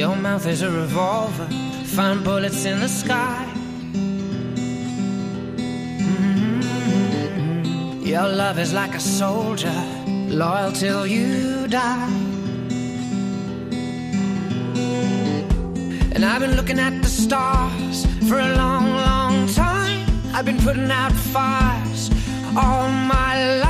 Your mouth is a revolver, find bullets in the sky. Mm-hmm. Your love is like a soldier, loyal till you die. And I've been looking at the stars for a long, long time. I've been putting out fires all my life.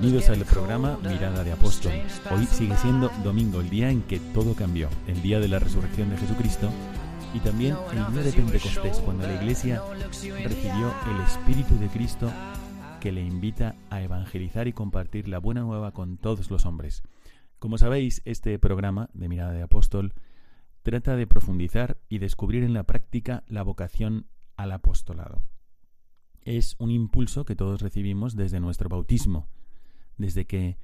Bienvenidos al programa Mirada de Apóstol. Hoy sigue siendo domingo, el día en que todo cambió, el día de la resurrección de Jesucristo y también el día de Pentecostés, cuando la iglesia recibió el Espíritu de Cristo que le invita a evangelizar y compartir la buena nueva con todos los hombres. Como sabéis, este programa de Mirada de Apóstol trata de profundizar y descubrir en la práctica la vocación al apostolado. Es un impulso que todos recibimos desde nuestro bautismo, desde que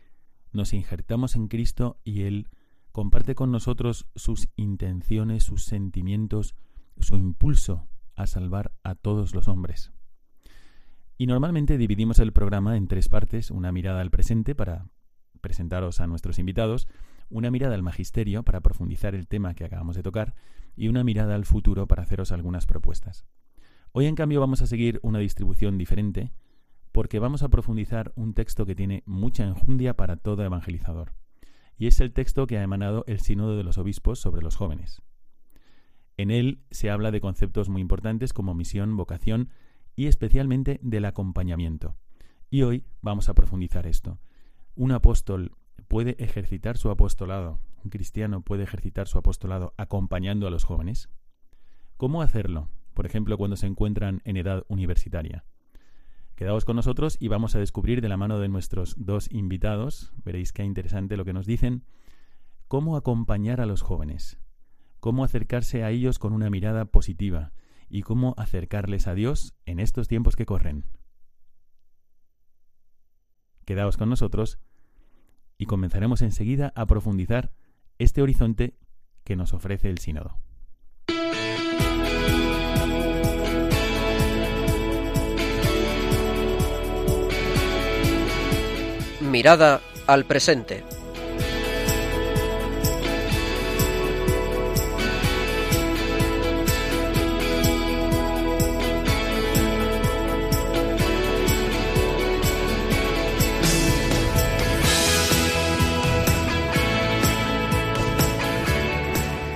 nos injertamos en Cristo y Él comparte con nosotros sus intenciones, sus sentimientos, su impulso a salvar a todos los hombres. Y normalmente dividimos el programa en tres partes, una mirada al presente para presentaros a nuestros invitados, una mirada al magisterio para profundizar el tema que acabamos de tocar y una mirada al futuro para haceros algunas propuestas. Hoy en cambio vamos a seguir una distribución diferente porque vamos a profundizar un texto que tiene mucha enjundia para todo evangelizador y es el texto que ha emanado el Sínodo de los Obispos sobre los jóvenes. En él se habla de conceptos muy importantes como misión, vocación y especialmente del acompañamiento. Y hoy vamos a profundizar esto. Un apóstol puede ejercitar su apostolado, un cristiano puede ejercitar su apostolado acompañando a los jóvenes. ¿Cómo hacerlo? Por ejemplo, cuando se encuentran en edad universitaria. Quedaos con nosotros y vamos a descubrir de la mano de nuestros dos invitados, veréis qué interesante lo que nos dicen, cómo acompañar a los jóvenes, cómo acercarse a ellos con una mirada positiva y cómo acercarles a Dios en estos tiempos que corren. Quedaos con nosotros y comenzaremos enseguida a profundizar este horizonte que nos ofrece el sínodo. Mirada al presente.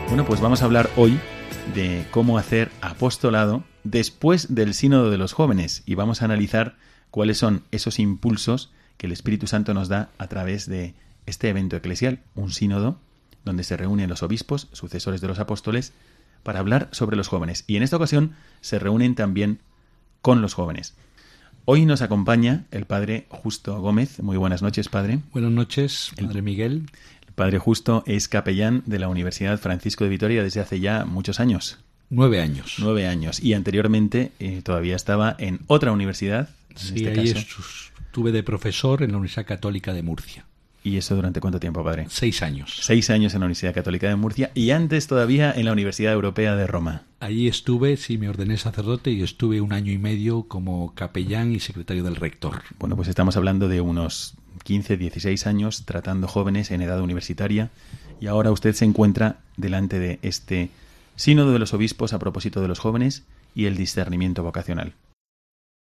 Bueno, pues vamos a hablar hoy de cómo hacer apostolado después del sínodo de los jóvenes y vamos a analizar cuáles son esos impulsos que el Espíritu Santo nos da a través de este evento eclesial, un sínodo, donde se reúnen los obispos, sucesores de los apóstoles, para hablar sobre los jóvenes. Y en esta ocasión se reúnen también con los jóvenes. Hoy nos acompaña el padre Justo Gómez. Muy buenas noches, padre. Buenas noches, El- padre Miguel. El padre Justo es capellán de la Universidad Francisco de Vitoria desde hace ya muchos años, Nueve años. nueve años. Y anteriormente eh, todavía estaba en otra universidad, en Sí, este ahí caso. Estuve de profesor en la Universidad Católica de Murcia. ¿Y eso durante cuánto tiempo, padre? Seis años. Seis años en la Universidad Católica de Murcia y antes todavía en la Universidad Europea de Roma. Allí estuve, sí, me ordené sacerdote y estuve un año y medio como capellán y secretario del rector. Bueno, pues estamos hablando de unos 15, 16 años tratando jóvenes en edad universitaria y ahora usted se encuentra delante de este sínodo de los obispos a propósito de los jóvenes y el discernimiento vocacional.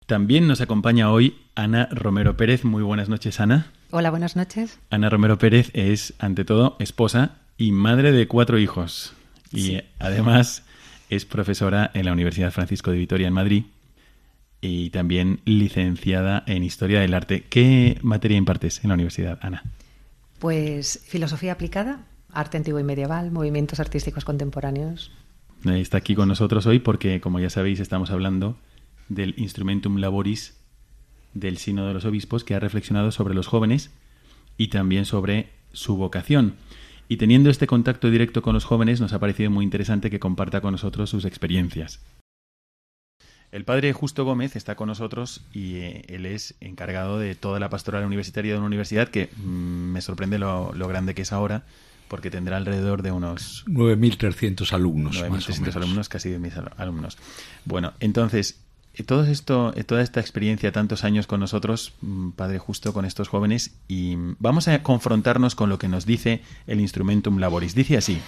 También nos acompaña hoy Ana Romero Pérez. Muy buenas noches, Ana. Hola, buenas noches. Ana Romero Pérez es, ante todo, esposa y madre de cuatro hijos. Y Sí. además es profesora en la Universidad Francisco de Vitoria en Madrid y también licenciada en Historia del Arte. ¿Qué materia impartes en la universidad, Ana? Pues filosofía aplicada, arte antiguo y medieval, movimientos artísticos contemporáneos. está aquí con nosotros hoy porque, como ya sabéis, estamos hablando del Instrumentum Laboris del Sino de los Obispos, que ha reflexionado sobre los jóvenes y también sobre su vocación. Y teniendo este contacto directo con los jóvenes, nos ha parecido muy interesante que comparta con nosotros sus experiencias. El padre Justo Gómez está con nosotros y eh, él es encargado de toda la pastoral universitaria de una universidad que mm, me sorprende lo, grande que es ahora, porque tendrá alrededor de unos 9.300 alumnos. 9.300 alumnos, casi 10.000 alumnos. Bueno, entonces, todo esto, eh, toda esta experiencia, tantos años con nosotros, mm, Padre Justo, con estos jóvenes, y vamos a confrontarnos con lo que nos dice el Instrumentum Laboris. Dice así,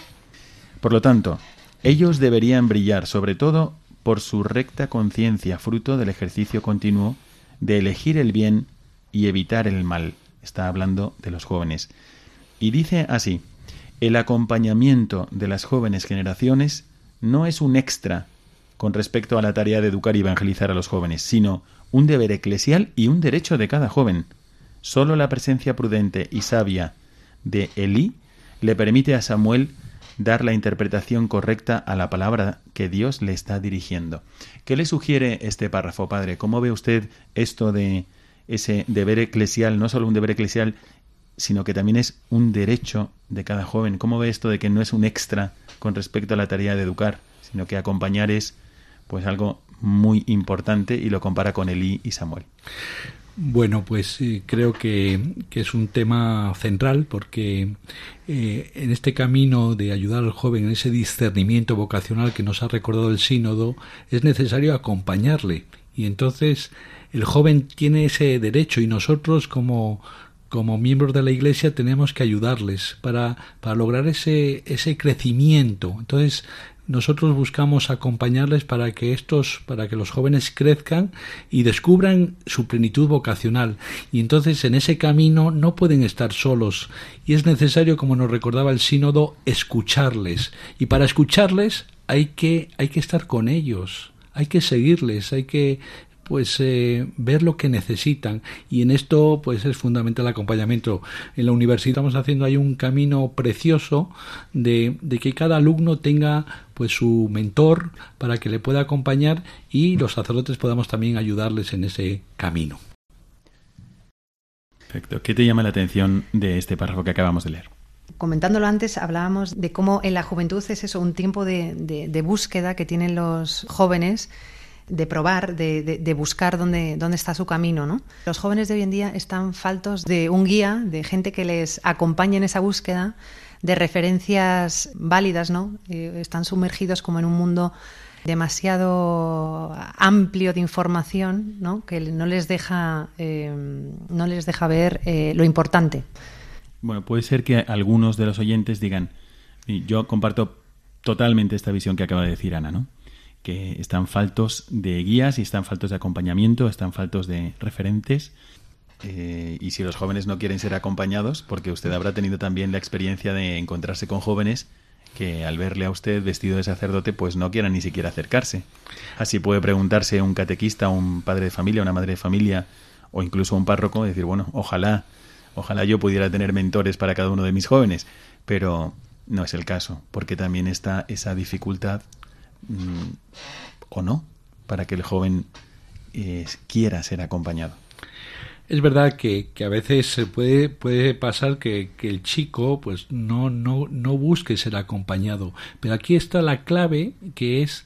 por lo tanto, ellos deberían brillar sobre todo por su recta conciencia, fruto del ejercicio continuo de elegir el bien y evitar el mal. Está hablando de los jóvenes. Y dice así, el acompañamiento de las jóvenes generaciones no es un extra con respecto a la tarea de educar y evangelizar a los jóvenes, sino un deber eclesial y un derecho de cada joven. Solo la presencia prudente y sabia de Elí le permite a Samuel dar la interpretación correcta a la palabra que Dios le está dirigiendo. ¿Qué le sugiere este párrafo, padre? ¿Cómo ve usted esto de ese deber eclesial, no solo un deber eclesial, sino que también es un derecho de cada joven? ¿Cómo ve esto de que no es un extra con respecto a la tarea de educar, sino que acompañar es pues algo muy importante y lo compara con Elí y Samuel? Bueno, pues eh, creo que, es un tema central porque eh, en este camino de ayudar al joven en ese discernimiento vocacional que nos ha recordado el sínodo es necesario acompañarle y entonces el joven tiene ese derecho y nosotros como como miembros de la iglesia tenemos que ayudarles para, para lograr ese, ese crecimiento. Entonces, nosotros buscamos acompañarles para que estos, para que los jóvenes crezcan y descubran su plenitud vocacional. Y entonces en ese camino no pueden estar solos. Y es necesario, como nos recordaba el sínodo, escucharles. Y para escucharles hay que, hay que estar con ellos hay que seguirles, hay que pues eh, ver lo que necesitan y en esto pues es fundamental el acompañamiento en la universidad estamos haciendo ahí un camino precioso de, de, que cada alumno tenga pues su mentor para que le pueda acompañar y los sacerdotes podamos también ayudarles en ese camino Perfecto. ¿Qué te llama la atención de este párrafo que acabamos de leer? Comentándolo antes, hablábamos de cómo en la juventud es eso, un tiempo de, de búsqueda que tienen los jóvenes de probar, de, de, buscar dónde, dónde está su camino. ¿no? Los jóvenes de hoy en día están faltos de un guía, de gente que les acompañe en esa búsqueda, de referencias válidas, ¿no? Eh, están sumergidos como en un mundo demasiado amplio de información, ¿no? Que no les deja, eh, no les deja ver eh, lo importante. Bueno, puede ser que algunos de los oyentes digan, yo comparto totalmente esta visión que acaba de decir Ana, ¿no? Que están faltos de guías y están faltos de acompañamiento, están faltos de referentes. Eh, y si los jóvenes no quieren ser acompañados, porque usted habrá tenido también la experiencia de encontrarse con jóvenes que al verle a usted vestido de sacerdote, pues no quieran ni siquiera acercarse. Así puede preguntarse un catequista, un padre de familia, una madre de familia, o incluso un párroco, decir, bueno, ojalá, ojalá yo pudiera tener mentores para cada uno de mis jóvenes, pero no es el caso, porque también está esa dificultad Mm, o no para que el joven eh, quiera ser acompañado. Es verdad que, que, a veces puede, puede pasar que, que, el chico pues no, no, no busque ser acompañado, pero aquí está la clave que es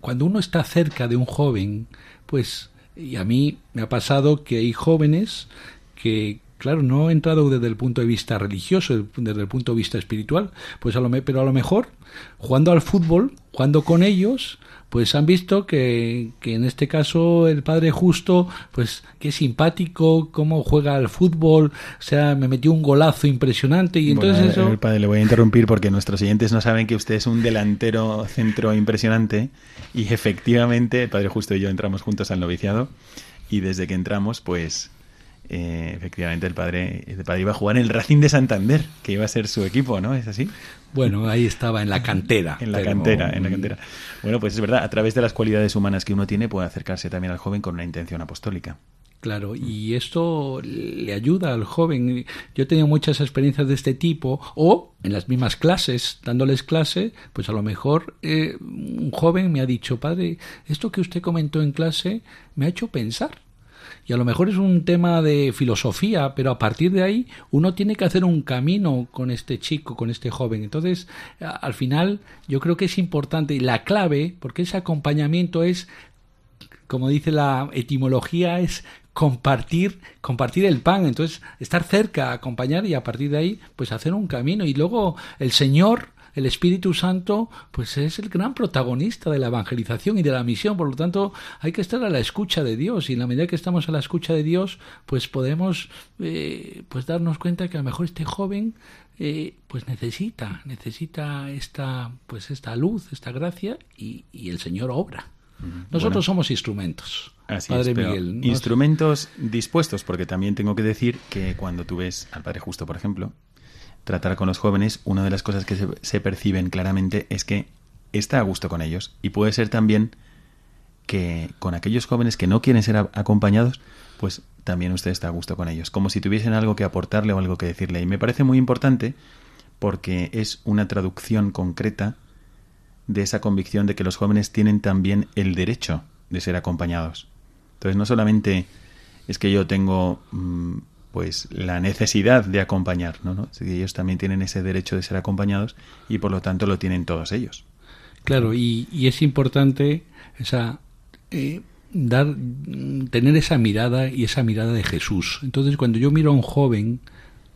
cuando uno está cerca de un joven, pues y a mí me ha pasado que hay jóvenes que, claro, no he entrado desde el punto de vista religioso, desde el punto de vista espiritual, pues a lo, pero a lo mejor jugando al fútbol, jugando con ellos, pues han visto que, que, en este caso el padre justo, pues qué simpático, cómo juega al fútbol, o sea, me metió un golazo impresionante y entonces eso... El padre, le voy a interrumpir porque nuestros oyentes no saben que usted es un delantero centro impresionante y efectivamente el padre justo y yo entramos juntos al noviciado y desde que entramos pues eh, efectivamente el padre, el padre iba a jugar en el Racing de Santander, que iba a ser su equipo, ¿no? ¿Es así? Bueno, ahí estaba en la cantera. en la cantera, en la cantera. Bueno, pues es verdad, a través de las cualidades humanas que uno tiene puede acercarse también al joven con una intención apostólica. Claro, y esto le ayuda al joven. Yo he tenido muchas experiencias de este tipo, o en las mismas clases, dándoles clase, pues a lo mejor eh, un joven me ha dicho, padre, esto que usted comentó en clase me ha hecho pensar. Y a lo mejor es un tema de filosofía, pero a partir de ahí uno tiene que hacer un camino con este chico, con este joven. Entonces, al final, yo creo que es importante y la clave, porque ese acompañamiento es como dice la etimología, es compartir, compartir el pan, entonces estar cerca, acompañar y a partir de ahí, pues hacer un camino. Y luego el Señor, el Espíritu Santo, pues es el gran protagonista de la evangelización y de la misión. Por lo tanto, hay que estar a la escucha de Dios. Y en la medida que estamos a la escucha de Dios, pues podemos eh, pues darnos cuenta que a lo mejor este joven eh, pues necesita, necesita esta, pues esta luz, esta gracia, y, y el Señor obra. Nosotros somos instrumentos. Así Padre Miguel. Instrumentos dispuestos, porque también tengo que decir que cuando tú ves al Padre Justo, por ejemplo, tratar con los jóvenes, una de las cosas que se, perciben claramente es que está a gusto con ellos. Y puede ser también que con aquellos jóvenes que no quieren ser acompañados, pues también usted está a gusto con ellos, como si tuviesen algo que aportarle o algo que decirle. Y me parece muy importante porque es una traducción concreta de esa convicción de que los jóvenes tienen también el derecho de ser acompañados. Entonces no solamente es que yo tengo mm, pues la necesidad de acompañar, ¿no? ellos también tienen ese derecho de ser acompañados y por lo tanto lo tienen todos ellos. Claro, y, es importante esa eh, dar tener esa mirada y esa mirada de Jesús. Entonces cuando yo miro a un joven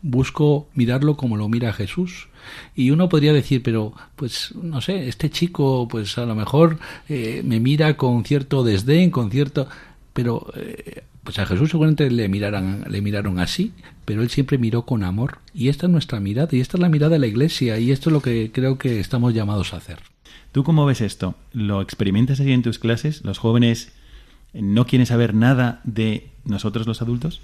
busco mirarlo como lo mira Jesús. Y uno podría decir, pero pues no sé, este chico pues a lo mejor eh, me mira con cierto desdén, con cierto... Pero eh, pues a Jesús seguramente le, miraran, le miraron así, pero él siempre miró con amor. Y esta es nuestra mirada, y esta es la mirada de la iglesia, y esto es lo que creo que estamos llamados a hacer. ¿Tú cómo ves esto? ¿Lo experimentas así en tus clases? ¿Los jóvenes no quieren saber nada de nosotros los adultos?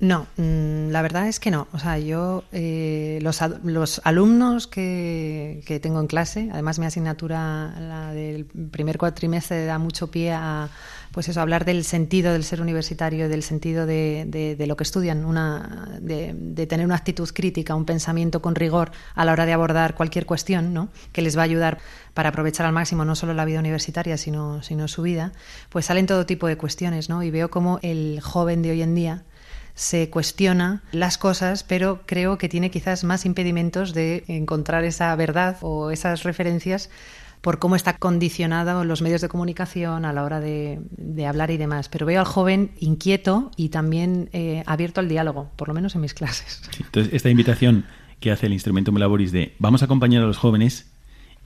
No, mm, la verdad es que no. O sea, yo, eh, los, los, alumnos que, que, tengo en clase, además mi asignatura, la del primer cuatrimestre, da mucho pie a pues eso, hablar del sentido del ser universitario, del sentido de, de, lo que estudian, una, de, de, tener una actitud crítica, un pensamiento con rigor a la hora de abordar cualquier cuestión, ¿no? que les va a ayudar para aprovechar al máximo no solo la vida universitaria, sino, sino su vida, pues salen todo tipo de cuestiones, ¿no? Y veo como el joven de hoy en día se cuestiona las cosas, pero creo que tiene quizás más impedimentos de encontrar esa verdad o esas referencias por cómo está condicionado los medios de comunicación a la hora de, hablar y demás. Pero veo al joven inquieto y también eh, abierto al diálogo, por lo menos en mis clases. entonces, esta invitación que hace el Instrumento Laboris de vamos a acompañar a los jóvenes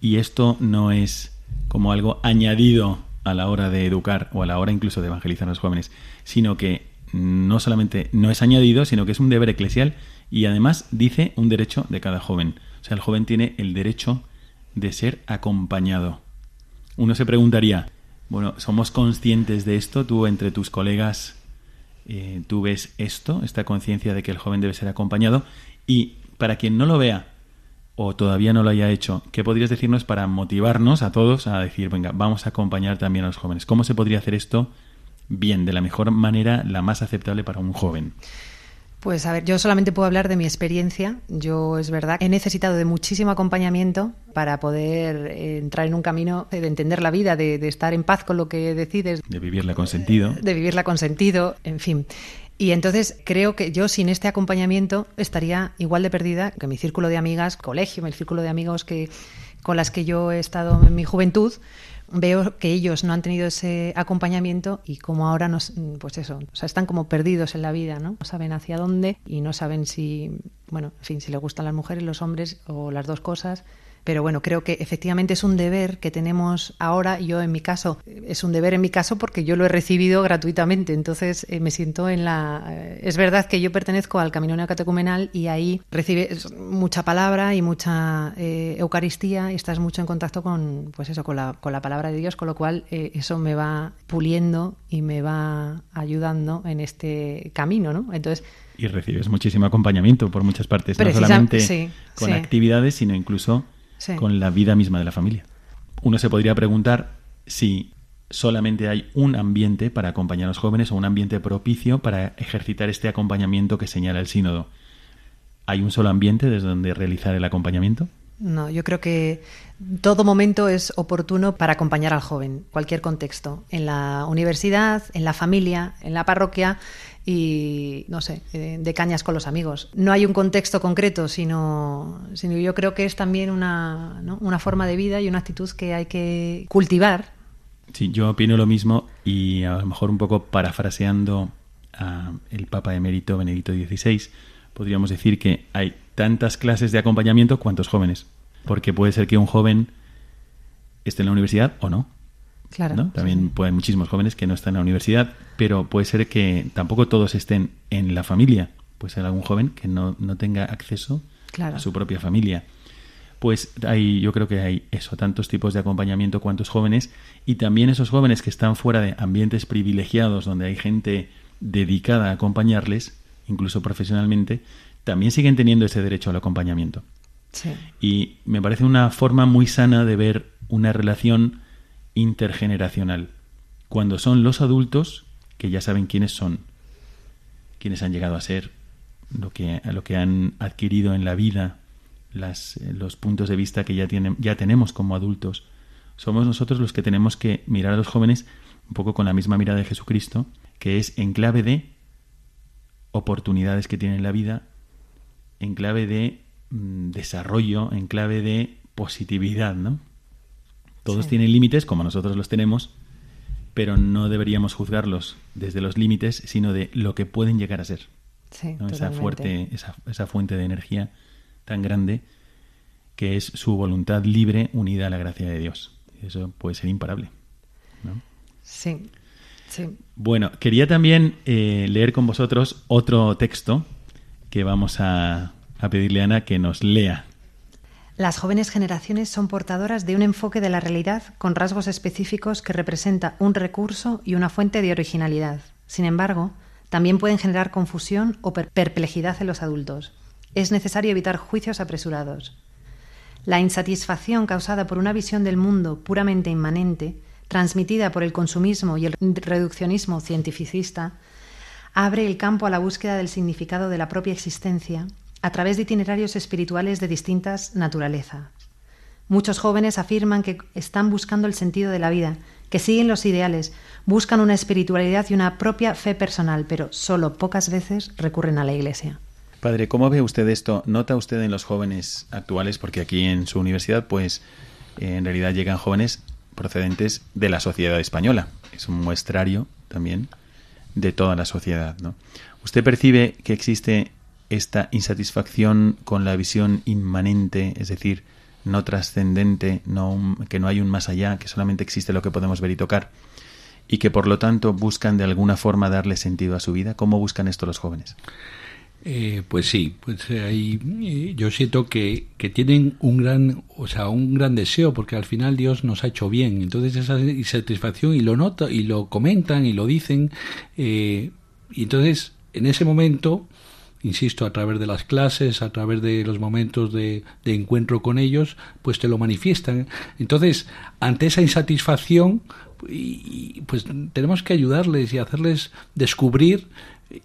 y esto no es como algo añadido a la hora de educar o a la hora incluso de evangelizar a los jóvenes, sino que no solamente no es añadido, sino que es un deber eclesial y además dice un derecho de cada joven. O sea, el joven tiene el derecho de ser acompañado. Uno se preguntaría, bueno, ¿somos conscientes de esto? Tú entre tus colegas, eh, tú ves esto, esta conciencia de que el joven debe ser acompañado. Y para quien no lo vea o todavía no lo haya hecho, ¿qué podrías decirnos para motivarnos a todos a decir, venga, vamos a acompañar también a los jóvenes? ¿Cómo se podría hacer esto bien, de la mejor manera, la más aceptable para un joven? Pues a ver, yo solamente puedo hablar de mi experiencia. Yo es verdad, he necesitado de muchísimo acompañamiento para poder eh, entrar en un camino de entender la vida, de, estar en paz con lo que decides. De vivirla con sentido. De vivirla con sentido, en fin. Y entonces creo que yo sin este acompañamiento estaría igual de perdida que mi círculo de amigas, colegio, mi círculo de amigos que, con las que yo he estado en mi juventud, veo que ellos no han tenido ese acompañamiento y como ahora nos, pues eso, o sea, están como perdidos en la vida, ¿no? No saben hacia dónde y no saben si, bueno, en fin, si les gustan las mujeres, los hombres o las dos cosas pero bueno, creo que efectivamente es un deber que tenemos ahora. Yo en mi caso, es un deber en mi caso porque yo lo he recibido gratuitamente. Entonces eh, me siento en la... Eh, es verdad que yo pertenezco al Camino Neocatecumenal y ahí recibes mucha palabra y mucha eh, Eucaristía y estás mucho en contacto con, pues eso, con la, con la palabra de Dios, con lo cual eso me va puliendo y me va ayudando en este camino, ¿no? Entonces y recibes muchísimo acompañamiento por muchas partes, no solamente con actividades, sino incluso con la vida misma de la familia. Uno se podría preguntar si solamente hay un ambiente para acompañar a los jóvenes o un ambiente propicio para ejercitar este acompañamiento que señala el sínodo. ¿Hay un solo ambiente desde donde realizar el acompañamiento? No, yo creo que todo momento es oportuno para acompañar al joven, cualquier contexto, en la universidad, en la familia, en la parroquia y, no sé, eh, de cañas con los amigos. No hay un contexto concreto, sino, sino yo creo que es también una, una forma de vida y una actitud que hay que cultivar. Sí, yo opino lo mismo y a lo mejor un poco parafraseando al Papa emérito Benedicto XVI, podríamos decir que hay tantas clases de acompañamiento cuantos jóvenes. Porque puede ser que un joven esté en la universidad o no. Claro. También pueden muchísimos jóvenes que no están en la universidad, pero puede ser que tampoco todos estén en la familia. Puede ser algún joven que no, tenga acceso a su propia familia. Pues hay, yo creo que hay eso, tantos tipos de acompañamiento cuantos jóvenes, y también esos jóvenes que están fuera de ambientes privilegiados donde hay gente dedicada a acompañarles, incluso profesionalmente, también siguen teniendo ese derecho al acompañamiento. Y me parece una forma muy sana de ver una relación intergeneracional. Cuando son los adultos que ya saben quiénes son, quiénes han llegado a ser, lo que, lo que han adquirido en la vida, los puntos de vista que ya, tienen, ya tenemos como adultos. Somos nosotros los que tenemos que mirar a los jóvenes un poco con la misma mirada de Jesucristo, que es en clave de oportunidades que tienen en la vida en clave de mm, desarrollo, en clave de positividad, ¿no? Todos tienen límites, como nosotros los tenemos, pero no deberíamos juzgarlos desde los límites, sino de lo que pueden llegar a ser. esa, fuerte, esa, esa fuente de energía tan grande que es su voluntad libre unida a la gracia de Dios. Eso puede ser imparable. ¿no? Sí, sí. Bueno, quería también eh, leer con vosotros otro texto que vamos a, pedirle a Ana que nos lea. Las jóvenes generaciones son portadoras de un enfoque de la realidad con rasgos específicos que representa un recurso y una fuente de originalidad. Sin embargo, también pueden generar confusión o perplejidad en los adultos. Es necesario evitar juicios apresurados. La insatisfacción causada por una visión del mundo puramente inmanente, transmitida por el consumismo y el reduccionismo cientificista, abre el campo a la búsqueda del significado de la propia existencia a través de itinerarios espirituales de distintas naturalezas. Muchos jóvenes afirman que están buscando el sentido de la vida, que siguen los ideales, buscan una espiritualidad y una propia fe personal, pero solo pocas veces recurren a la Iglesia. Padre, ¿cómo ve usted esto? ¿Nota usted en los jóvenes actuales? Porque aquí en su universidad, pues, en realidad llegan jóvenes procedentes de la sociedad española. Es un muestrario también de toda la sociedad. ¿no? ¿Usted percibe que existe esta insatisfacción con la visión inmanente, es decir, no trascendente, no, que no hay un más allá, que solamente existe lo que podemos ver y tocar, y que por lo tanto buscan de alguna forma darle sentido a su vida? ¿Cómo buscan esto los jóvenes? Eh, pues sí, pues eh, ahí eh, yo siento que, que, tienen un gran, o sea, un gran deseo, porque al final Dios nos ha hecho bien. Entonces esa satisfacción y lo nota y lo comentan y lo dicen. y entonces en ese momento, insisto, a través de las clases, a través de los momentos de, de encuentro con ellos, pues te lo manifiestan. Entonces, ante esa insatisfacción, pues tenemos que ayudarles y hacerles descubrir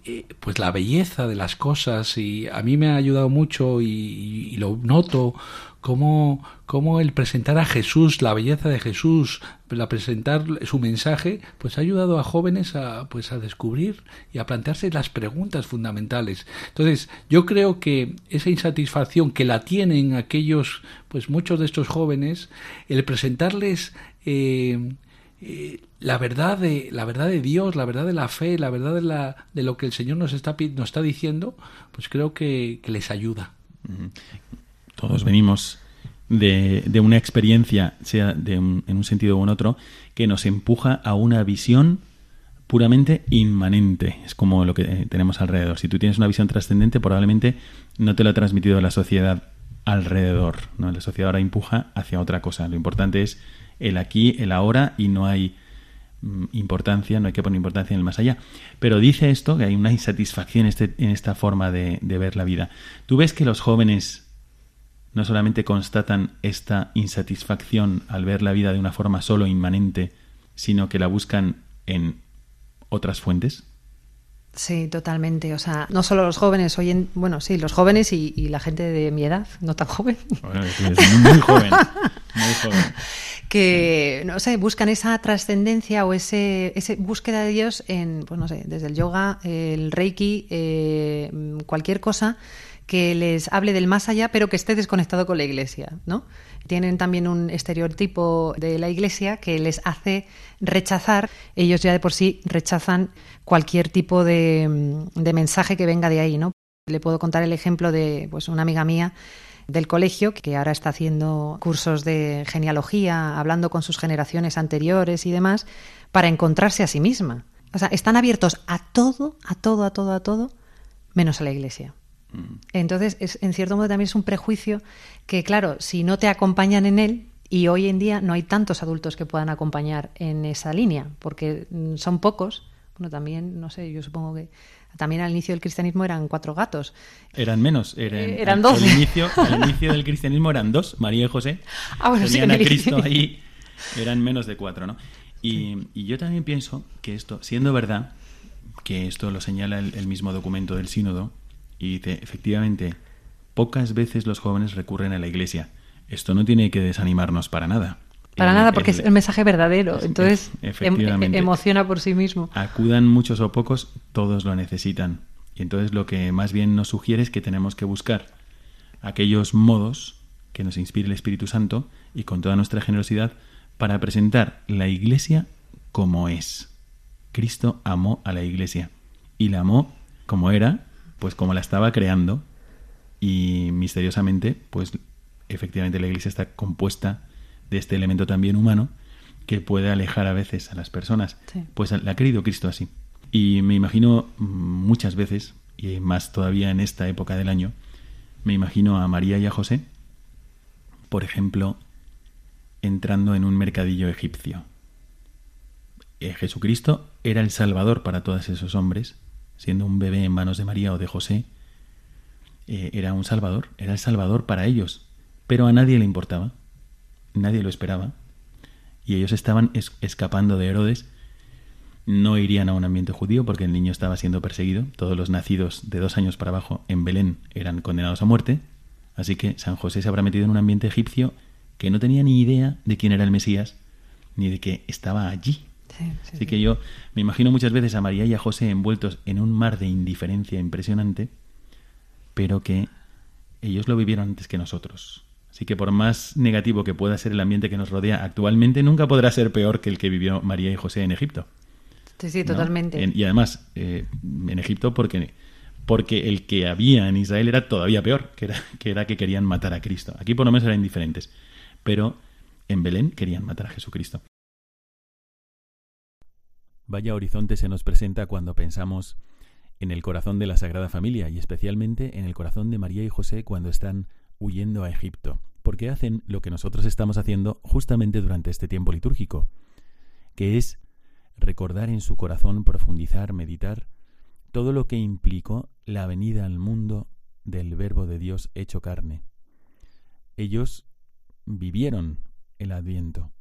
eh, pues la belleza de las cosas y a mí me ha ayudado mucho y, lo noto como, como, el presentar a Jesús, la belleza de Jesús, la presentar su mensaje, pues ha ayudado a jóvenes a, pues a descubrir y a plantearse las preguntas fundamentales. Entonces, yo creo que esa insatisfacción que la tienen aquellos, pues muchos de estos jóvenes, el presentarles eh, eh, la verdad de la verdad de Dios, la verdad de la fe, la verdad de, la, de lo que el Señor nos está nos está diciendo, pues creo que, les ayuda. Todos venimos de, de una experiencia, sea de en un sentido u en otro, que nos empuja a una visión puramente inmanente. Es como lo que tenemos alrededor. Si tú tienes una visión trascendente, probablemente no te lo ha transmitido la sociedad alrededor. ¿no? La sociedad ahora empuja hacia otra cosa. Lo importante es el aquí, el ahora y no hay mm, importancia, no hay que poner importancia en el más allá. Pero dice esto, que hay una insatisfacción este, en esta forma de, ver la vida. ¿Tú ves que los jóvenes no solamente constatan esta insatisfacción al ver la vida de una forma solo inmanente, sino que la buscan en otras fuentes. Sí, totalmente. O sea, no solo los jóvenes, hoy en, bueno, sí, los jóvenes y, la gente de mi edad, no tan joven. Bueno, es muy joven, muy joven. Que, no sé, buscan esa trascendencia o ese, ese búsqueda de Dios en, pues no sé, desde el yoga, el reiki, eh, cualquier cosa que les hable del más allá, pero que esté desconectado con la iglesia, ¿no? Tienen también un estereotipo de la iglesia que les hace rechazar, ellos ya de por sí rechazan cualquier tipo de, mensaje que venga de ahí, ¿no? Le puedo contar el ejemplo de pues, una amiga mía del colegio que ahora está haciendo cursos de genealogía, hablando con sus generaciones anteriores y demás, para encontrarse a sí misma. O sea, están abiertos a todo, a todo, a todo, a todo, menos a la iglesia. Entonces, es, en cierto modo también es un prejuicio que, claro, si no te acompañan en él, y hoy en día no hay tantos adultos que puedan acompañar en esa línea, porque mm, son pocos. Bueno, también, no sé, yo supongo que también al inicio del cristianismo eran cuatro gatos. Eran menos, eran, eh, eran dos. Al inicio, al inicio del cristianismo eran dos, María y José. Ah, Tenían a Cristo ahí, eran menos de cuatro, ¿no? Y, yo también pienso que esto, siendo verdad, que esto lo señala el mismo documento del sínodo, y dice, efectivamente, pocas veces los jóvenes recurren a la iglesia. Esto no tiene que desanimarnos para nada. Para nada, porque es el mensaje verdadero. Entonces, em, emociona por sí mismo. Acudan muchos o pocos, todos lo necesitan. Y entonces lo que más bien nos sugiere es que tenemos que buscar aquellos modos que nos inspire el Espíritu Santo y con toda nuestra generosidad para presentar la iglesia como es. Cristo amó a la iglesia y la amó como era pues como la estaba creando y misteriosamente, pues efectivamente la iglesia está compuesta de este elemento también humano que puede alejar a veces a las personas. Pues la ha querido Cristo así. Y me imagino muchas veces, y más todavía en esta época del año, me imagino a María y a José, por ejemplo, entrando en un mercadillo egipcio. Eh, Jesucristo era el Salvador para todos esos hombres, siendo un bebé en manos de María o de José, eh, era un salvador, era el salvador para ellos, pero a nadie le importaba, nadie lo esperaba, y ellos estaban escapando de Herodes, no irían a un ambiente judío porque el niño estaba siendo perseguido, todos los nacidos de dos años para abajo en Belén eran condenados a muerte, así que San José se habrá metido en un ambiente egipcio que no tenía ni idea de quién era el Mesías, ni de que estaba allí, Así que yo me imagino muchas veces a María y a José envueltos en un mar de indiferencia impresionante, pero que ellos lo vivieron antes que nosotros. Así que por más negativo que pueda ser el ambiente que nos rodea actualmente, nunca podrá ser peor que el que vivió María y José en Egipto. Sí, sí, totalmente. y además, eh, en Egipto, porque, porque el que había en Israel era todavía peor, que era, que era que querían matar a Cristo. Aquí por lo menos eran indiferentes, pero en Belén querían matar a Jesucristo. Vaya horizonte se nos presenta cuando pensamos en el corazón de la Sagrada Familia y especialmente en el corazón de María y José cuando están huyendo a Egipto, porque hacen lo que nosotros estamos haciendo justamente durante este tiempo litúrgico, que es recordar en su corazón, profundizar, meditar todo lo que implicó la venida al mundo del Verbo de Dios hecho carne. Ellos vivieron el Adviento,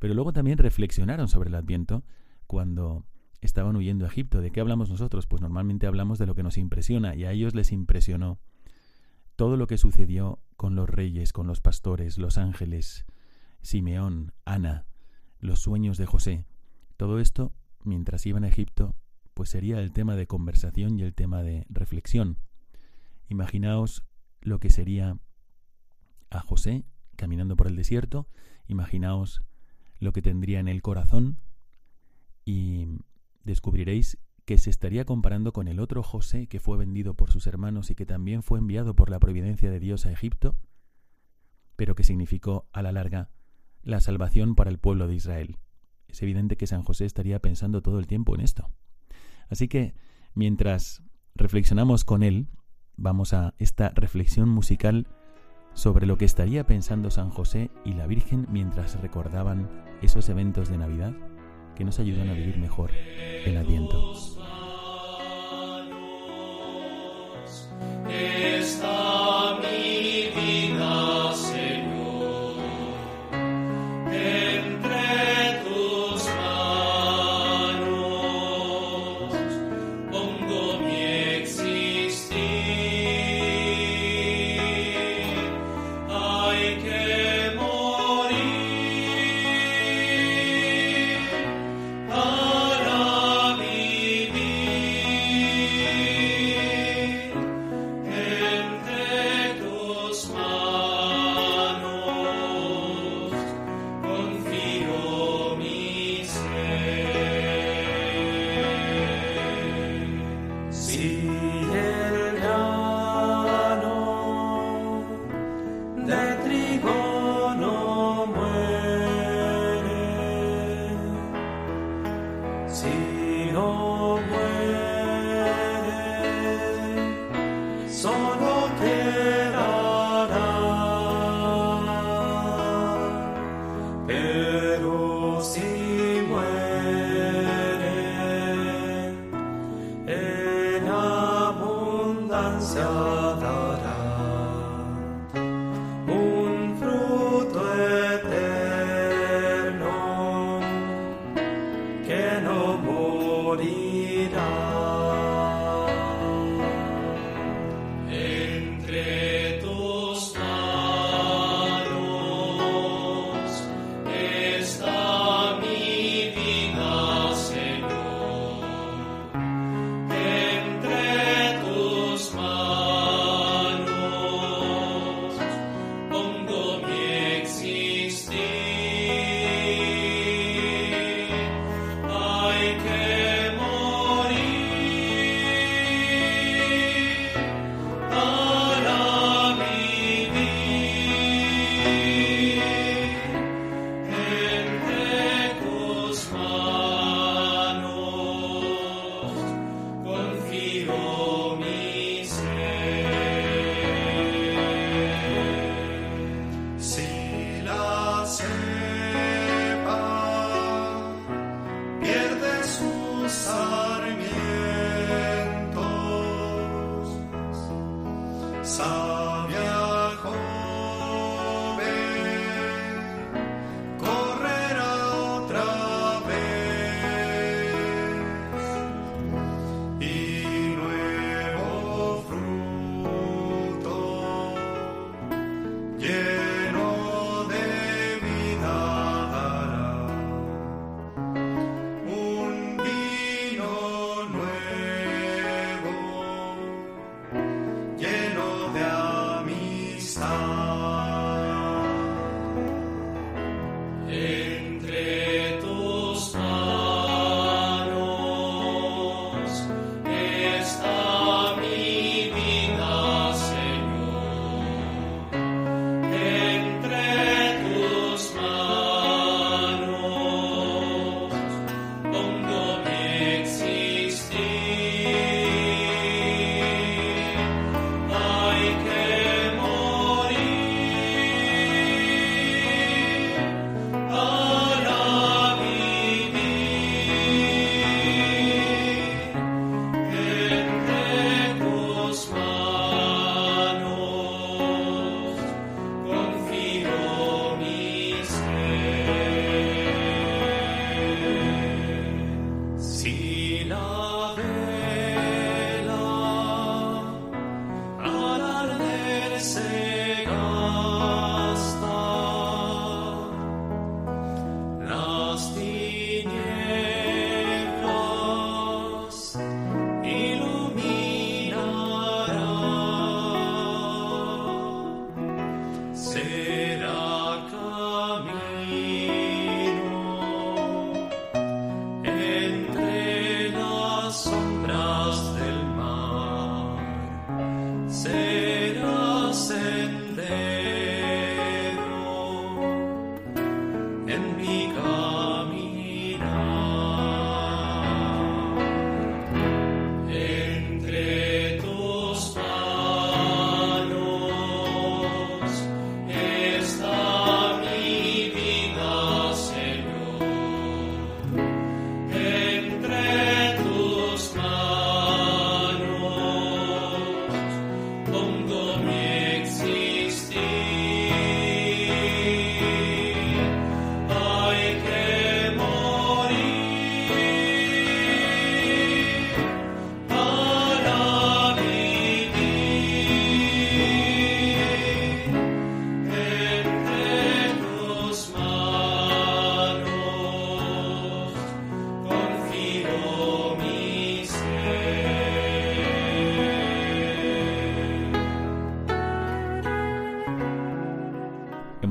pero luego también reflexionaron sobre el Adviento cuando estaban huyendo a Egipto. ¿De qué hablamos nosotros? Pues normalmente hablamos de lo que nos impresiona y a ellos les impresionó todo lo que sucedió con los reyes, con los pastores, los ángeles, Simeón, Ana, los sueños de José. Todo esto, mientras iban a Egipto, pues sería el tema de conversación y el tema de reflexión. Imaginaos lo que sería a José caminando por el desierto, imaginaos lo que tendría en el corazón y descubriréis que se estaría comparando con el otro José que fue vendido por sus hermanos y que también fue enviado por la providencia de Dios a Egipto, pero que significó a la larga la salvación para el pueblo de Israel. Es evidente que San José estaría pensando todo el tiempo en esto. Así que, mientras reflexionamos con él, vamos a esta reflexión musical sobre lo que estaría pensando San José y la Virgen mientras recordaban esos eventos de Navidad que nos ayudan a vivir mejor el Adviento. see.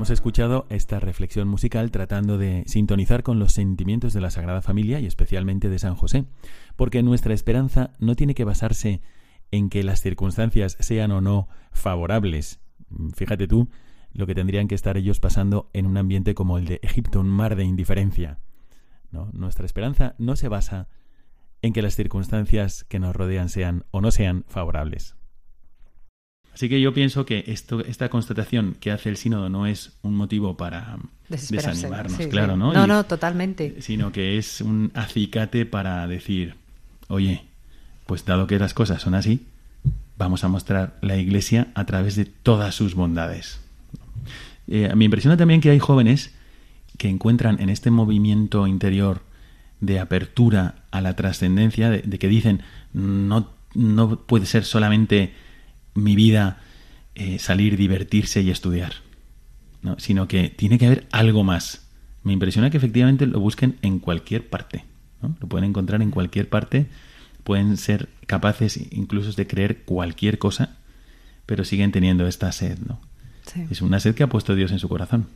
Escuchado esta reflexión musical tratando de sintonizar con los sentimientos de la Sagrada Familia y especialmente de San José, porque nuestra esperanza no tiene que basarse en que las circunstancias sean o no favorables. Fíjate tú lo que tendrían que estar ellos pasando en un ambiente como el de Egipto, un mar de indiferencia. Nuestra esperanza no se basa en que las circunstancias que nos rodean sean o no sean favorables. Así que yo pienso que esto, esta constatación que hace el sínodo no es un motivo para desanimarnos, claro, ¿no? No, no, totalmente. Sino que es un acicate para decir, oye, pues dado que las cosas son así, vamos a mostrar la Iglesia a través de todas sus bondades. Eh, me impresiona también que hay jóvenes que encuentran en este movimiento interior de apertura a la trascendencia, de, de, que dicen, no, no puede ser solamente mi vida eh, salir, divertirse y estudiar, ¿no? sino que tiene que haber algo más. Me impresiona que efectivamente lo busquen en cualquier parte. ¿no? Lo pueden encontrar en cualquier parte, pueden ser capaces incluso de creer cualquier cosa, pero siguen teniendo esta sed. ¿no? Es una sed que ha puesto Dios en su corazón.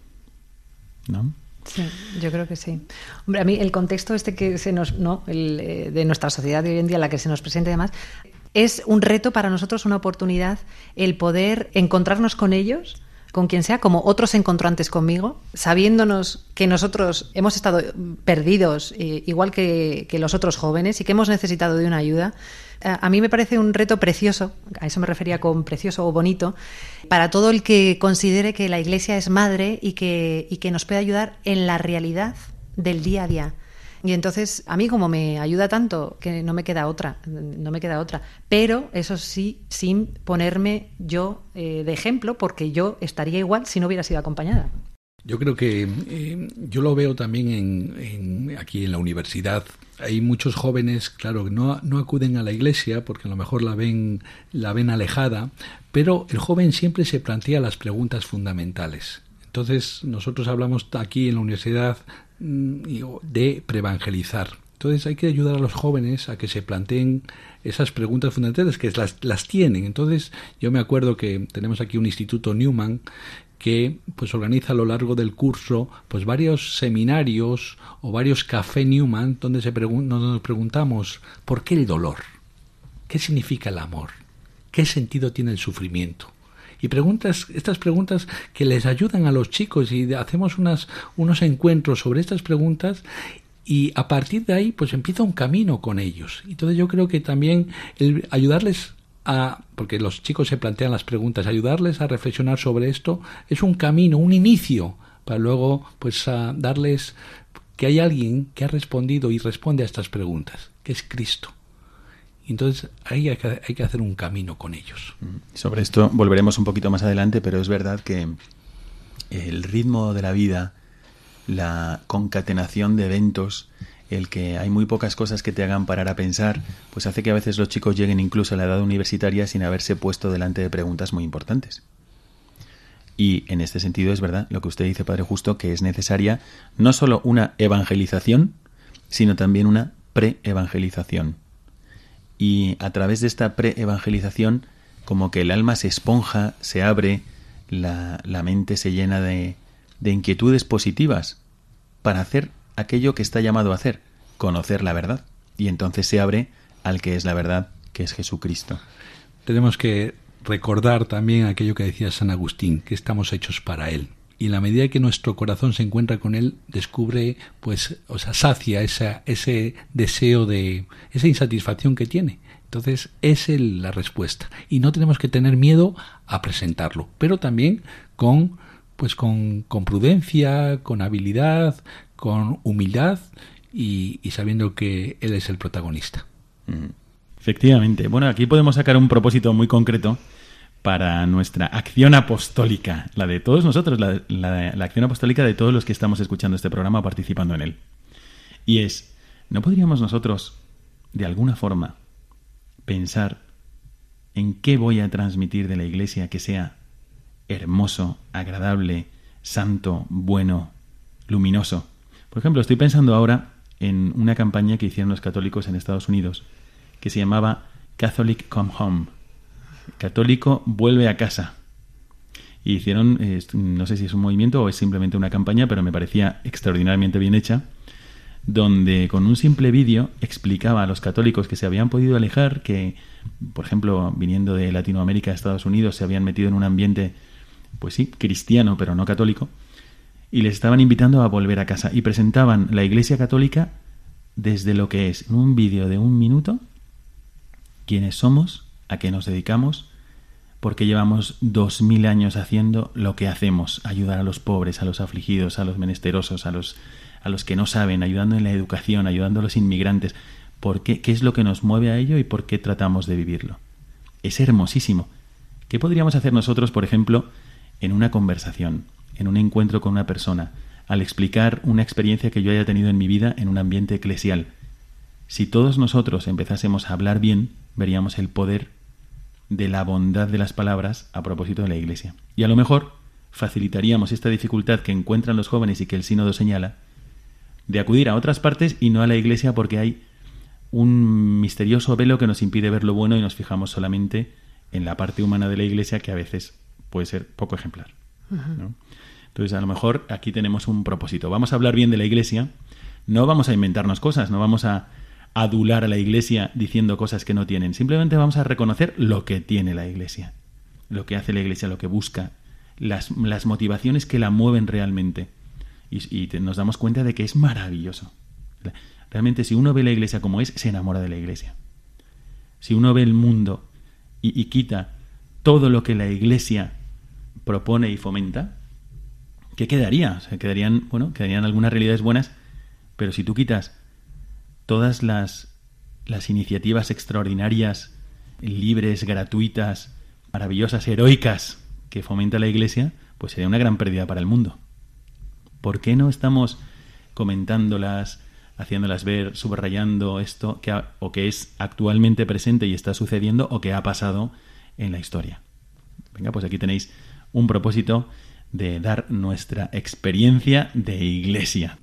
¿no? Sí, yo creo que sí. Hombre, a mí el contexto este que se nos, ¿no? El, eh, de nuestra sociedad de hoy en día, la que se nos presenta y demás, es un reto para nosotros, una oportunidad, el poder encontrarnos con ellos, con quien sea, como otros encontró antes conmigo, sabiéndonos que nosotros hemos estado perdidos, eh, igual que, que, los otros jóvenes, y que hemos necesitado de una ayuda. A mí me parece un reto precioso, a eso me refería con precioso o bonito, para todo el que considere que la Iglesia es madre y que, y que nos puede ayudar en la realidad del día a día. Y entonces, a mí como me ayuda tanto, que no me queda otra, no me queda otra. Pero eso sí, sin ponerme yo eh, de ejemplo, porque yo estaría igual si no hubiera sido acompañada. Yo creo que eh, yo lo veo también en, aquí en la universidad. Hay muchos jóvenes, claro, que no, no acuden a la iglesia porque a lo mejor la ven, la ven alejada, pero el joven siempre se plantea las preguntas fundamentales. Entonces, nosotros hablamos aquí en la universidad de preevangelizar. Entonces hay que ayudar a los jóvenes a que se planteen esas preguntas fundamentales que las, las tienen. Entonces yo me acuerdo que tenemos aquí un instituto Newman que pues organiza a lo largo del curso pues varios seminarios o varios café Newman donde se nos preguntamos ¿por qué el dolor? ¿Qué significa el amor? ¿Qué sentido tiene el sufrimiento? Y preguntas, estas preguntas que les ayudan a los chicos y hacemos unas, unos encuentros sobre estas preguntas y a partir de ahí pues empieza un camino con ellos. Entonces yo creo que también ayudarles a, porque los chicos se plantean las preguntas, ayudarles a reflexionar sobre esto es un camino, un inicio para luego pues a darles que hay alguien que ha respondido y responde a estas preguntas, que es Cristo. Entonces ahí hay que, hay que hacer un camino con ellos. Mm. Sobre esto volveremos un poquito más adelante, pero es verdad que el ritmo de la vida, la concatenación de eventos, el que hay muy pocas cosas que te hagan parar a pensar, pues hace que a veces los chicos lleguen incluso a la edad universitaria sin haberse puesto delante de preguntas muy importantes. Y en este sentido es verdad lo que usted dice, Padre Justo, que es necesaria no solo una evangelización, sino también una pre-evangelización y a través de esta pre-evangelización como que el alma se esponja, se abre, la, la mente se llena de, de inquietudes positivas para hacer aquello que está llamado a hacer, conocer la verdad. Y entonces se abre al que es la verdad, que es Jesucristo. Tenemos que recordar también aquello que decía San Agustín, que estamos hechos para Él y en la medida que nuestro corazón se encuentra con él, descubre, pues, o sea, sacia esa, ese deseo de, esa insatisfacción que tiene. Entonces, es la respuesta. Y no tenemos que tener miedo a presentarlo, pero también con, pues, con, con prudencia, con habilidad, con humildad y, y, sabiendo que él es el protagonista. Mm. Efectivamente. Bueno, aquí podemos sacar un propósito muy concreto para nuestra acción apostólica, la de todos nosotros, la, la, acción apostólica de todos los que estamos escuchando este programa participando en él. Y es, ¿no podríamos nosotros, de alguna forma, pensar en qué voy a transmitir de la Iglesia que sea hermoso, agradable, santo, bueno, luminoso? Por ejemplo, estoy pensando ahora en una campaña que hicieron los católicos en Estados Unidos, que se llamaba Catholic Come Home católico vuelve a casa. Y hicieron, eh, no sé si es un movimiento o es simplemente una campaña, pero me parecía extraordinariamente bien hecha, donde con un simple vídeo explicaba a los católicos que se habían podido alejar, que, por ejemplo, viniendo de Latinoamérica a Estados Unidos, se habían metido en un ambiente, pues sí, cristiano, pero no católico, y les estaban invitando a volver a casa. Y presentaban la Iglesia Católica desde lo que es, en un vídeo de un minuto, quiénes somos, a qué nos dedicamos, porque llevamos dos mil años haciendo lo que hacemos, ayudar a los pobres, a los afligidos, a los menesterosos, a los, a los que no saben, ayudando en la educación, ayudando a los inmigrantes. ¿Por qué? ¿Qué es lo que nos mueve a ello y por qué tratamos de vivirlo? Es hermosísimo. ¿Qué podríamos hacer nosotros, por ejemplo, en una conversación, en un encuentro con una persona, al explicar una experiencia que yo haya tenido en mi vida en un ambiente eclesial? Si todos nosotros empezásemos a hablar bien, veríamos el poder de la bondad de las palabras a propósito de la Iglesia. Y a lo mejor facilitaríamos esta dificultad que encuentran los jóvenes y que el sínodo señala, de acudir a otras partes y no a la Iglesia porque hay un misterioso velo que nos impide ver lo bueno y nos fijamos solamente en la parte humana de la Iglesia que a veces puede ser poco ejemplar. Entonces, a lo mejor aquí tenemos un propósito. Vamos a hablar bien de la Iglesia, no vamos a inventarnos cosas, no vamos a adular a la iglesia diciendo cosas que no tienen. Simplemente vamos a reconocer lo que tiene la iglesia, lo que hace la iglesia, lo que busca, las, las motivaciones que la mueven realmente. Y, nos damos cuenta de que es maravilloso. Realmente si uno ve la iglesia como es, se enamora de la iglesia. Si uno ve el mundo y, y quita todo lo que la iglesia propone y fomenta, ¿qué quedaría? O sea, quedarían, bueno, quedarían algunas realidades buenas, pero si tú quitas todas las, las iniciativas extraordinarias, libres, gratuitas, maravillosas, heroicas que fomenta la Iglesia, pues sería una gran pérdida para el mundo. ¿Por qué no estamos comentándolas, haciéndolas ver, subrayando esto que o que es actualmente presente y está sucediendo o que ha pasado en la historia? Venga, pues aquí tenéis un propósito de dar nuestra experiencia de iglesia.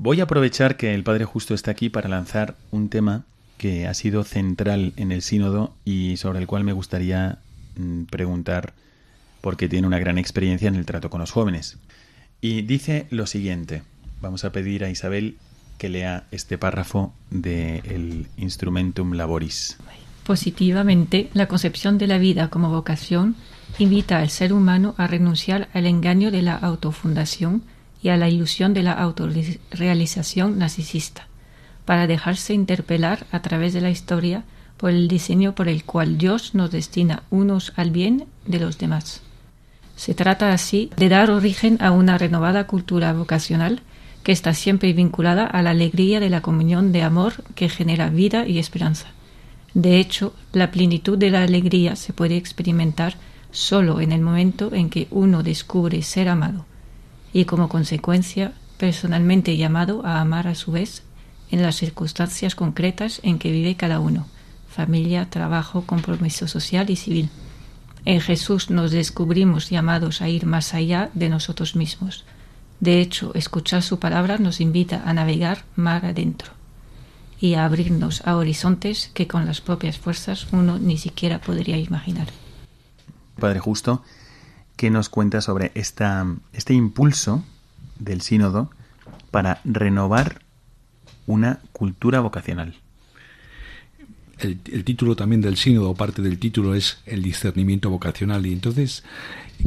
Voy a aprovechar que el Padre Justo está aquí para lanzar un tema que ha sido central en el sínodo y sobre el cual me gustaría mm, preguntar porque tiene una gran experiencia en el trato con los jóvenes. Y dice lo siguiente, vamos a pedir a Isabel que lea este párrafo del Instrumentum Laboris. Positivamente, la concepción de la vida como vocación invita al ser humano a renunciar al engaño de la autofundación y a la ilusión de la autorrealización narcisista, para dejarse interpelar a través de la historia por el diseño por el cual Dios nos destina unos al bien de los demás. Se trata así de dar origen a una renovada cultura vocacional que está siempre vinculada a la alegría de la comunión de amor que genera vida y esperanza. De hecho, la plenitud de la alegría se puede experimentar solo en el momento en que uno descubre ser amado y como consecuencia personalmente llamado a amar a su vez en las circunstancias concretas en que vive cada uno, familia, trabajo, compromiso social y civil. En Jesús nos descubrimos llamados a ir más allá de nosotros mismos. De hecho, escuchar su palabra nos invita a navegar mar adentro y a abrirnos a horizontes que con las propias fuerzas uno ni siquiera podría imaginar. Padre Justo, ¿Qué nos cuenta sobre esta, este impulso del sínodo para renovar una cultura vocacional. El, el, título también del sínodo, parte del título, es el discernimiento vocacional. Y entonces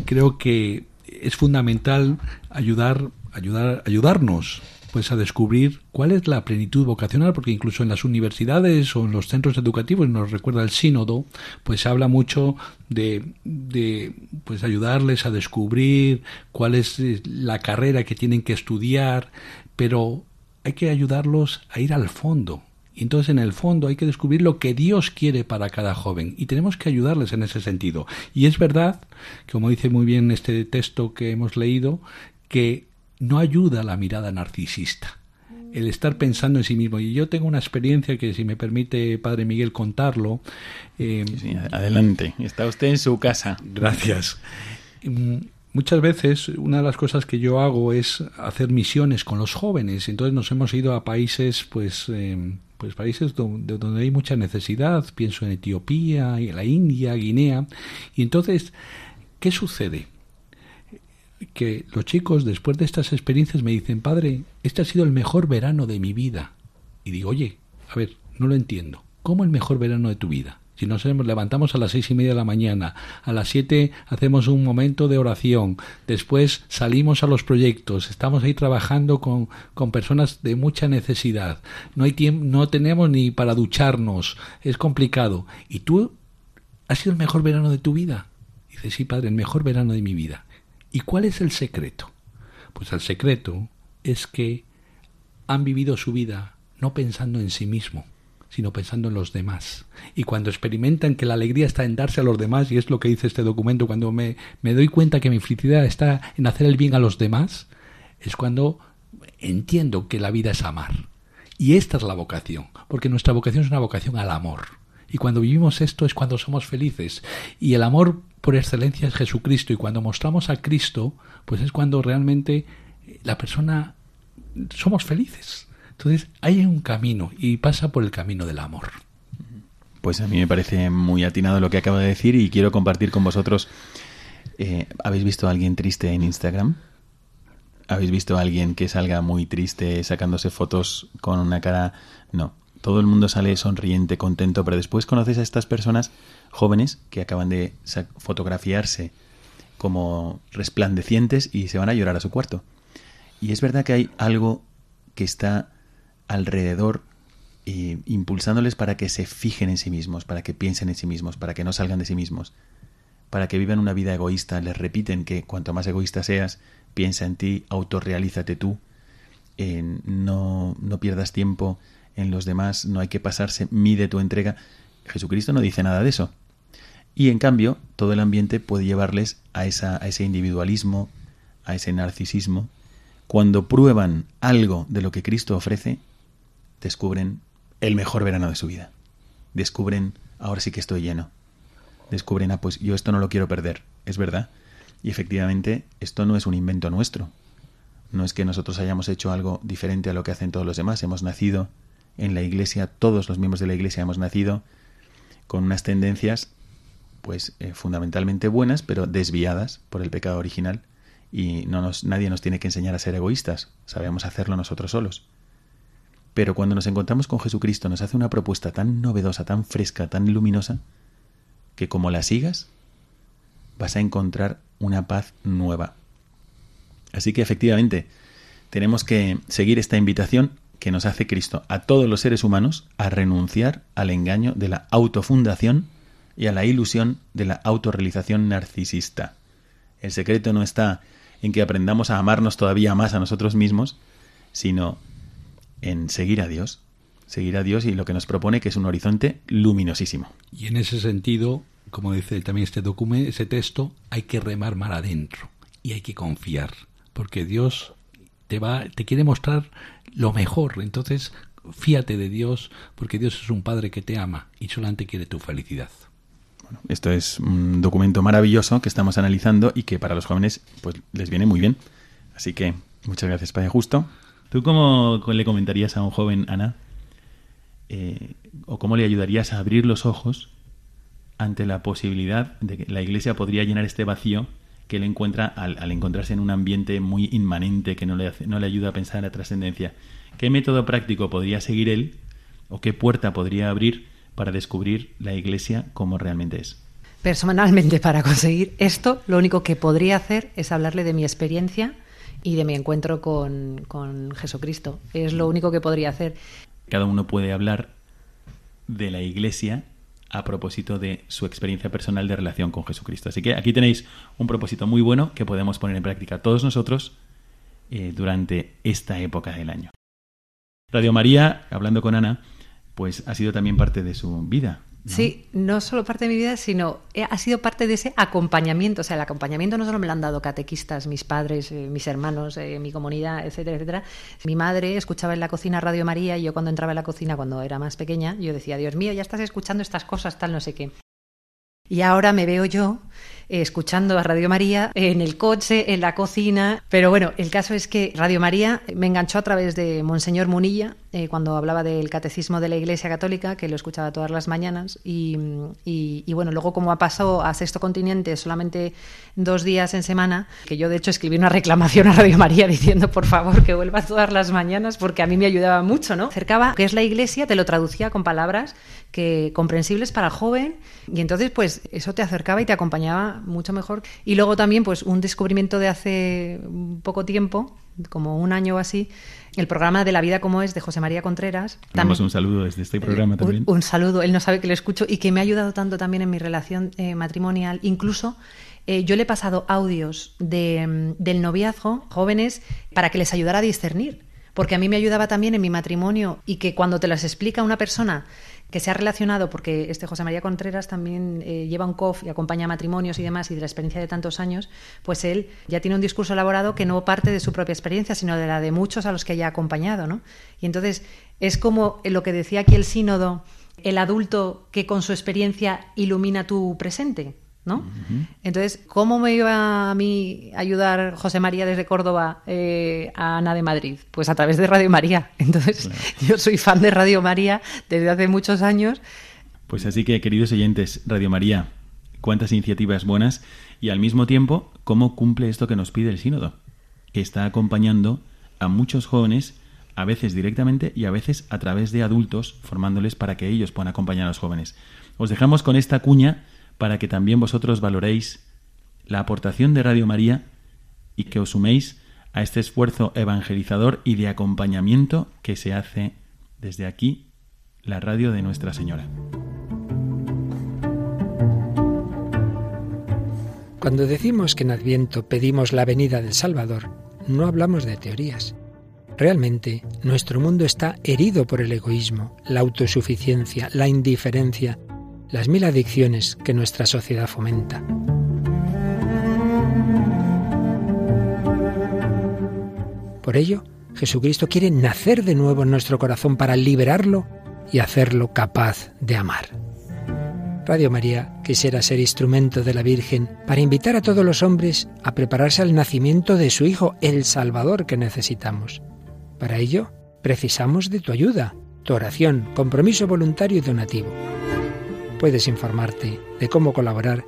creo que es fundamental ayudar, ayudar, ayudarnos pues a descubrir cuál es la plenitud vocacional, porque incluso en las universidades o en los centros educativos, nos recuerda el sínodo, pues habla mucho de, de pues ayudarles a descubrir cuál es eh, la carrera que tienen que estudiar, pero hay que ayudarlos a ir al fondo, y entonces en el fondo hay que descubrir lo que Dios quiere para cada joven y tenemos que ayudarles en ese sentido. Y es verdad, como dice muy bien este texto que hemos leído, que no ayuda a la mirada narcisista. El estar pensando en sí mismo. Y yo tengo una experiencia que, si me permite, Padre Miguel, contarlo. Eh, adelante, está usted en su casa. Gracias. Mm, muchas veces una de las cosas que yo hago es hacer misiones con los jóvenes. Entonces nos hemos ido a países, pues, eh, pues países donde, donde, hay mucha necesidad. Pienso en Etiopía, en la India, Guinea. Y entonces, ¿qué sucede? Que los chicos después de estas experiencias me dicen, padre, este ha sido el mejor verano de mi vida. Y digo, oye, a ver, no lo entiendo. ¿Cómo el mejor verano de tu vida? Si nos levantamos a las seis y media de la mañana, a las siete hacemos un momento de oración, después salimos a los proyectos, estamos ahí trabajando con, con personas de mucha necesidad, no hay tiempo, no tenemos ni para ducharnos, es complicado. ¿Y tú has sido el mejor verano de tu vida? Dice, sí, padre, el mejor verano de mi vida. ¿Y cuál es el secreto? Pues el secreto es que han vivido su vida no pensando en sí mismo, sino pensando en los demás. Y cuando experimentan que la alegría está en darse a los demás, y es lo que dice este documento, cuando me, me doy cuenta que mi felicidad está en hacer el bien a los demás, es cuando entiendo que la vida es amar. Y esta es la vocación, porque nuestra vocación es una vocación al amor. Y cuando vivimos esto es cuando somos felices. Y el amor por excelencia es Jesucristo. Y cuando mostramos a Cristo, pues es cuando realmente la persona somos felices. Entonces hay un camino y pasa por el camino del amor. Pues a mí me parece muy atinado lo que acaba de decir y quiero compartir con vosotros. Eh, ¿Habéis visto a alguien triste en Instagram? ¿Habéis visto a alguien que salga muy triste sacándose fotos con una cara? No. Todo el mundo sale sonriente, contento, pero después conoces a estas personas jóvenes que acaban de fotografiarse como resplandecientes y se van a llorar a su cuarto. Y es verdad que hay algo que está alrededor e impulsándoles para que se fijen en sí mismos, para que piensen en sí mismos, para que no salgan de sí mismos, para que vivan una vida egoísta. Les repiten que cuanto más egoísta seas, piensa en ti, autorrealízate tú, no, no pierdas tiempo en los demás, no hay que pasarse, mide tu entrega. Jesucristo no dice nada de eso. Y en cambio, todo el ambiente puede llevarles a, a ese individualismo, a ese narcisismo. Cuando prueban algo de lo que Cristo ofrece, descubren el mejor verano de su vida. Descubren, ahora sí que estoy lleno. Descubren, ah, pues yo esto no lo quiero perder, es verdad. Y efectivamente, esto no es un invento nuestro. No es que nosotros hayamos hecho algo diferente a lo que hacen todos los demás. Hemos nacido en la iglesia, todos los miembros de la iglesia hemos nacido con unas tendencias, pues eh, fundamentalmente buenas, pero desviadas por el pecado original. Y no nos, nadie nos tiene que enseñar a ser egoístas. Sabemos hacerlo nosotros solos. Pero cuando nos encontramos con Jesucristo nos hace una propuesta tan novedosa, tan fresca, tan luminosa, que como la sigas, vas a encontrar una paz nueva. Así que efectivamente, tenemos que seguir esta invitación que nos hace Cristo a todos los seres humanos a renunciar al engaño de la autofundación y a la ilusión de la autorrealización narcisista. El secreto no está en que aprendamos a amarnos todavía más a nosotros mismos, sino en seguir a Dios, seguir a Dios y lo que nos propone que es un horizonte luminosísimo. Y en ese sentido, como dice también este documento, ese texto, hay que remar mar adentro y hay que confiar, porque Dios te va te quiere mostrar lo mejor, entonces fíate de Dios, porque Dios es un padre que te ama y solamente quiere tu felicidad. Bueno, esto es un documento maravilloso que estamos analizando y que para los jóvenes pues les viene muy bien. Así que muchas gracias, Padre Justo. ¿Tú cómo le comentarías a un joven, Ana? Eh, ¿O cómo le ayudarías a abrir los ojos ante la posibilidad de que la Iglesia podría llenar este vacío que él encuentra al, encontrarse en un ambiente muy inmanente que no le, no le ayuda a pensar en la trascendencia? ¿Qué método práctico podría seguir él o qué puerta podría abrir para descubrir la Iglesia como realmente es? Personalmente, para conseguir esto, lo único que podría hacer es hablarle de mi experiencia y de mi encuentro con, con Jesucristo. Es lo único que podría hacer. Cada uno puede hablar de la Iglesia a propósito de su experiencia personal de relación con Jesucristo. Así que aquí tenéis un propósito muy bueno que podemos poner en práctica todos nosotros eh, durante esta época del año. Radio María, hablando con Ana, pues ha sido también parte de su vida, Sí, no solo parte de mi vida, sino eh, ha sido parte de ese acompañamiento. O sea, el acompañamiento no solo me lo han dado catequistas, mis padres, eh, mis hermanos, eh, mi comunidad, etcétera, etcétera. Mi madre escuchaba en la cocina Radio María y yo cuando entraba en la cocina, cuando era más pequeña, yo decía, Dios mío, ya estás escuchando estas cosas, tal, no sé qué. Y ahora me veo yo escuchando a Radio María en el coche, en la cocina. Pero bueno, el caso es que Radio María me enganchó a través de Monseñor Munilla, eh, cuando hablaba del catecismo de la Iglesia Católica, que lo escuchaba todas las mañanas. Y, bueno, luego como ha pasado a Sexto Continente solamente dos días en semana, que yo de hecho escribí una reclamación a Radio María diciendo por favor que vuelva todas las mañanas, porque a mí me ayudaba mucho, ¿no? Acercaba que es la Iglesia, te lo traducía con palabras que comprensibles para el joven y entonces pues eso te acercaba y te acompañaba mucho mejor. Y luego también pues un descubrimiento de hace poco tiempo, como un año o así, el programa de La vida como es de José María Contreras. Damos un saludo desde este programa también. Un, saludo, él no sabe que lo escucho y que me ha ayudado tanto también en mi relación eh, matrimonial, incluso eh, yo le he pasado audios de, mm, del noviazgo, jóvenes, para que les ayudara a discernir. Porque a mí me ayudaba también en mi matrimonio y que cuando te las explica una persona que se ha relacionado, porque este José María Contreras también eh, lleva un COF y acompaña matrimonios y demás, y de la experiencia de tantos años, pues él ya tiene un discurso elaborado que no parte de su propia experiencia, sino de la de muchos a los que haya acompañado, ¿no? Y entonces es como lo que decía aquí el sínodo, el adulto que con su experiencia ilumina tu presente. ¿No? Entonces, ¿cómo me iba a mí ayudar José María desde Córdoba eh, a Ana de Madrid? Pues a través de Radio María. Entonces, yo soy fan de Radio María desde hace muchos años. Pues así que, queridos oyentes, Radio María, cuántas iniciativas buenas y al mismo tiempo, ¿cómo cumple esto que nos pide el sínodo? Que está acompañando a muchos jóvenes, a veces directamente y a veces a través de adultos, formándoles para que ellos puedan acompañar a los jóvenes. Os dejamos con esta cuña para que también vosotros valoréis la aportación de Radio María y que os suméis a este esfuerzo evangelizador y de acompañamiento que se hace desde aquí, la radio de Nuestra Señora. Cuando decimos que en Adviento pedimos la venida del Salvador, no hablamos de teorías. Realmente, nuestro mundo está herido por el egoísmo, la autosuficiencia, la indiferencia, las mil adicciones que nuestra sociedad fomenta. Por ello, Jesucristo quiere nacer de nuevo en nuestro corazón para liberarlo y hacerlo capaz de amar. Radio María quisiera ser instrumento de la Virgen para invitar a todos los hombres a prepararse al nacimiento de su Hijo, el Salvador que necesitamos. Para ello, precisamos de tu ayuda, tu oración, compromiso voluntario y donativo puedes informarte de cómo colaborar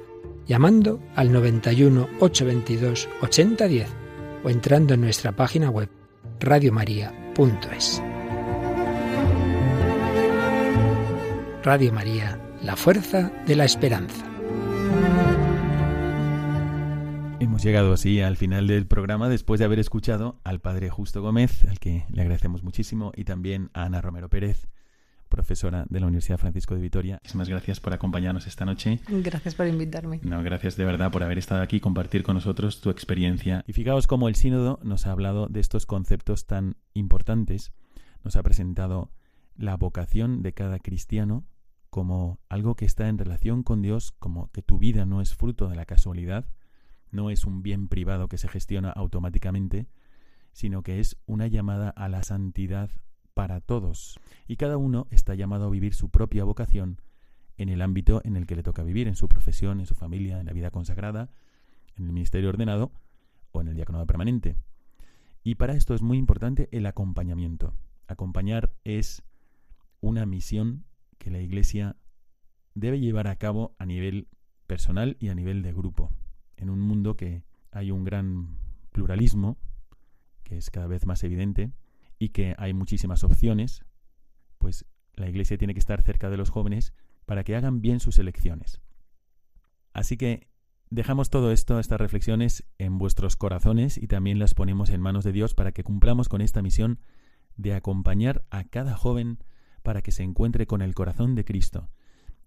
llamando al 91 822 8010 o entrando en nuestra página web radiomaria.es. Radio María, la fuerza de la esperanza. Hemos llegado así al final del programa después de haber escuchado al padre Justo Gómez, al que le agradecemos muchísimo, y también a Ana Romero Pérez, profesora de la Universidad Francisco de Vitoria. Muchísimas gracias por acompañarnos esta noche. Gracias por invitarme. No, gracias de verdad por haber estado aquí y compartir con nosotros tu experiencia. Y fijaos cómo el sínodo nos ha hablado de estos conceptos tan importantes. Nos ha presentado la vocación de cada cristiano como algo que está en relación con Dios, como que tu vida no es fruto de la casualidad, no es un bien privado que se gestiona automáticamente, sino que es una llamada a la santidad para todos, y cada uno está llamado a vivir su propia vocación en el ámbito en el que le toca vivir, en su profesión, en su familia, en la vida consagrada, en el ministerio ordenado o en el diaconado permanente. Y para esto es muy importante el acompañamiento. Acompañar es una misión que la Iglesia debe llevar a cabo a nivel personal y a nivel de grupo. En un mundo que hay un gran pluralismo, que es cada vez más evidente, y que hay muchísimas opciones, pues la Iglesia tiene que estar cerca de los jóvenes para que hagan bien sus elecciones. Así que dejamos todo esto, estas reflexiones, en vuestros corazones y también las ponemos en manos de Dios para que cumplamos con esta misión de acompañar a cada joven para que se encuentre con el corazón de Cristo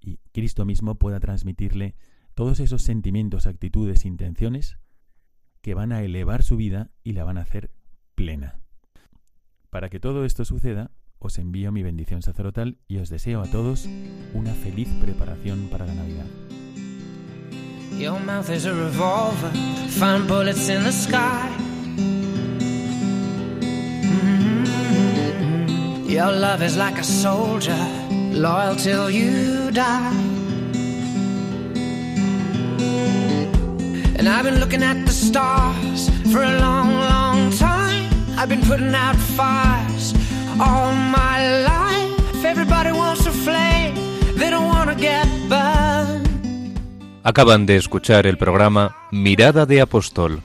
y Cristo mismo pueda transmitirle todos esos sentimientos, actitudes, intenciones que van a elevar su vida y la van a hacer plena. Para que todo esto suceda, os envío mi bendición sacerdotal y os deseo a todos una feliz preparación para la Navidad. Your mouth is a revolver, find bullets in the sky. Mm-hmm. Your love is like a soldier, loyal till you die. And I've been looking at the stars for a long, long time. I've been putting out fires all my life. Everybody wants to flame, they don't want to get burned. Acaban de escuchar el programa Mirada de Apóstol,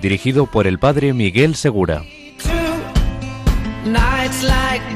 dirigido por el padre Miguel Segura. Nights like